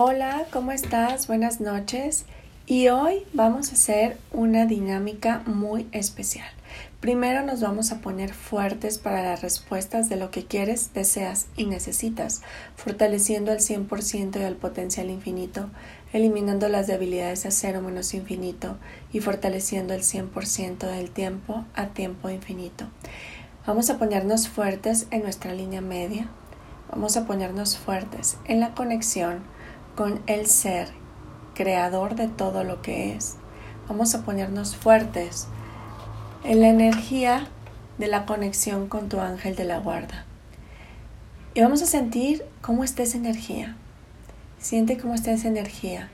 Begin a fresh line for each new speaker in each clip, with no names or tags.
Hola, ¿cómo estás? Buenas noches. Y hoy vamos a hacer una dinámica muy especial. Primero nos vamos a poner fuertes para las respuestas de lo que quieres, deseas y necesitas, fortaleciendo al 100% y al potencial infinito, eliminando las debilidades a cero menos infinito y fortaleciendo el 100% del tiempo a tiempo infinito. Vamos a ponernos fuertes en nuestra línea media, vamos a ponernos fuertes en la conexión con el ser creador de todo lo que es. Vamos a ponernos fuertes en la energía de la conexión con tu ángel de la guarda. Y vamos a sentir cómo está esa energía. Siente cómo está esa energía.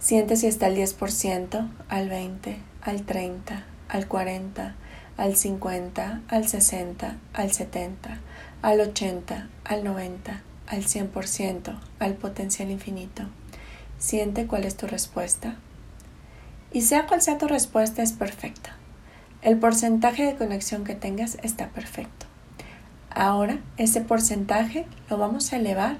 Siente si está al 10%, al 20%, al 30%, al 40%, al 50%, al 60%, al 70%, al 80%, al 90% al 100%, al potencial infinito. Siente cuál es tu respuesta. Y sea cual sea tu respuesta, es perfecta. El porcentaje de conexión que tengas está perfecto. Ahora, ese porcentaje lo vamos a elevar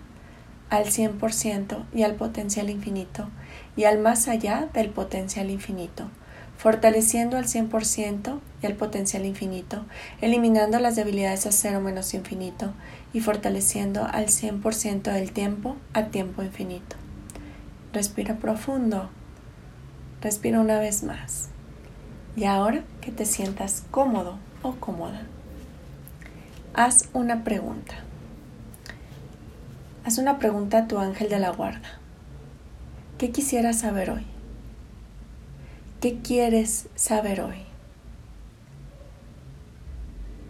al 100% y al potencial infinito y al más allá del potencial infinito fortaleciendo al 100% el potencial infinito, eliminando las debilidades a cero menos infinito y fortaleciendo al 100% del tiempo a tiempo infinito. Respira profundo. Respira una vez más. Y ahora que te sientas cómodo o cómoda, haz una pregunta. Haz una pregunta a tu ángel de la guarda. ¿Qué quisieras saber hoy? ¿Qué quieres saber hoy?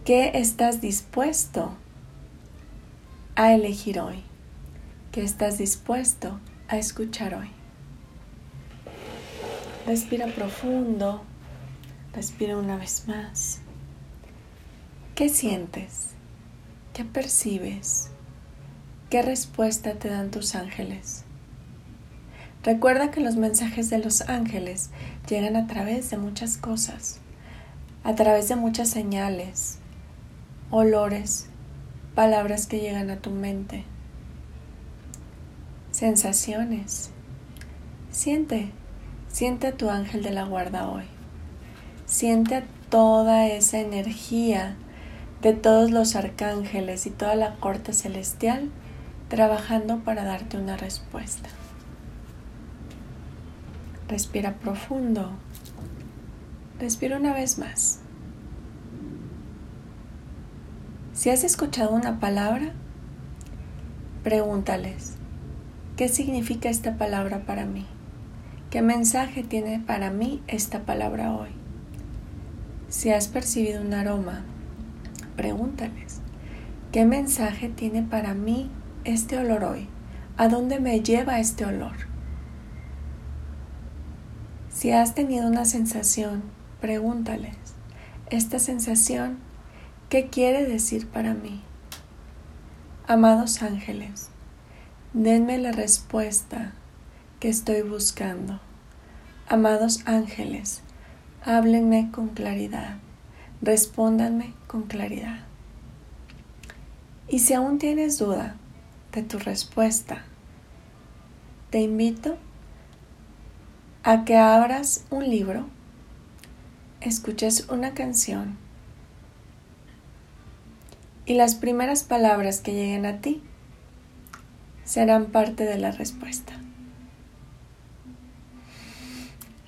¿Qué estás dispuesto a elegir hoy? ¿Qué estás dispuesto a escuchar hoy? Respira profundo, respira una vez más. ¿Qué sientes? ¿Qué percibes? ¿Qué respuesta te dan tus ángeles? Recuerda que los mensajes de los ángeles llegan a través de muchas cosas, a través de muchas señales, olores, palabras que llegan a tu mente, sensaciones. Siente, siente a tu ángel de la guarda hoy. Siente toda esa energía de todos los arcángeles y toda la corte celestial trabajando para darte una respuesta. Respira profundo. Respira una vez más. Si has escuchado una palabra, pregúntales, ¿qué significa esta palabra para mí? ¿Qué mensaje tiene para mí esta palabra hoy? Si has percibido un aroma, pregúntales, ¿qué mensaje tiene para mí este olor hoy? ¿A dónde me lleva este olor? Si has tenido una sensación, pregúntales, ¿esta sensación qué quiere decir para mí? Amados ángeles, denme la respuesta que estoy buscando. Amados ángeles, háblenme con claridad, respóndanme con claridad. Y si aún tienes duda de tu respuesta, te invito a que abras un libro, escuches una canción y las primeras palabras que lleguen a ti serán parte de la respuesta.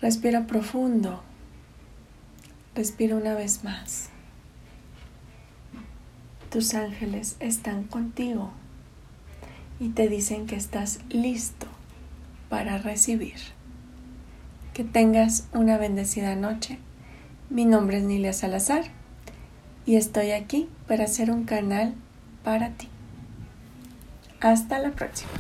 Respira profundo. Respira una vez más. Tus ángeles están contigo y te dicen que estás listo para recibir. Que tengas una bendecida noche. Mi nombre es Nilia Salazar y estoy aquí para hacer un canal para ti. Hasta la próxima.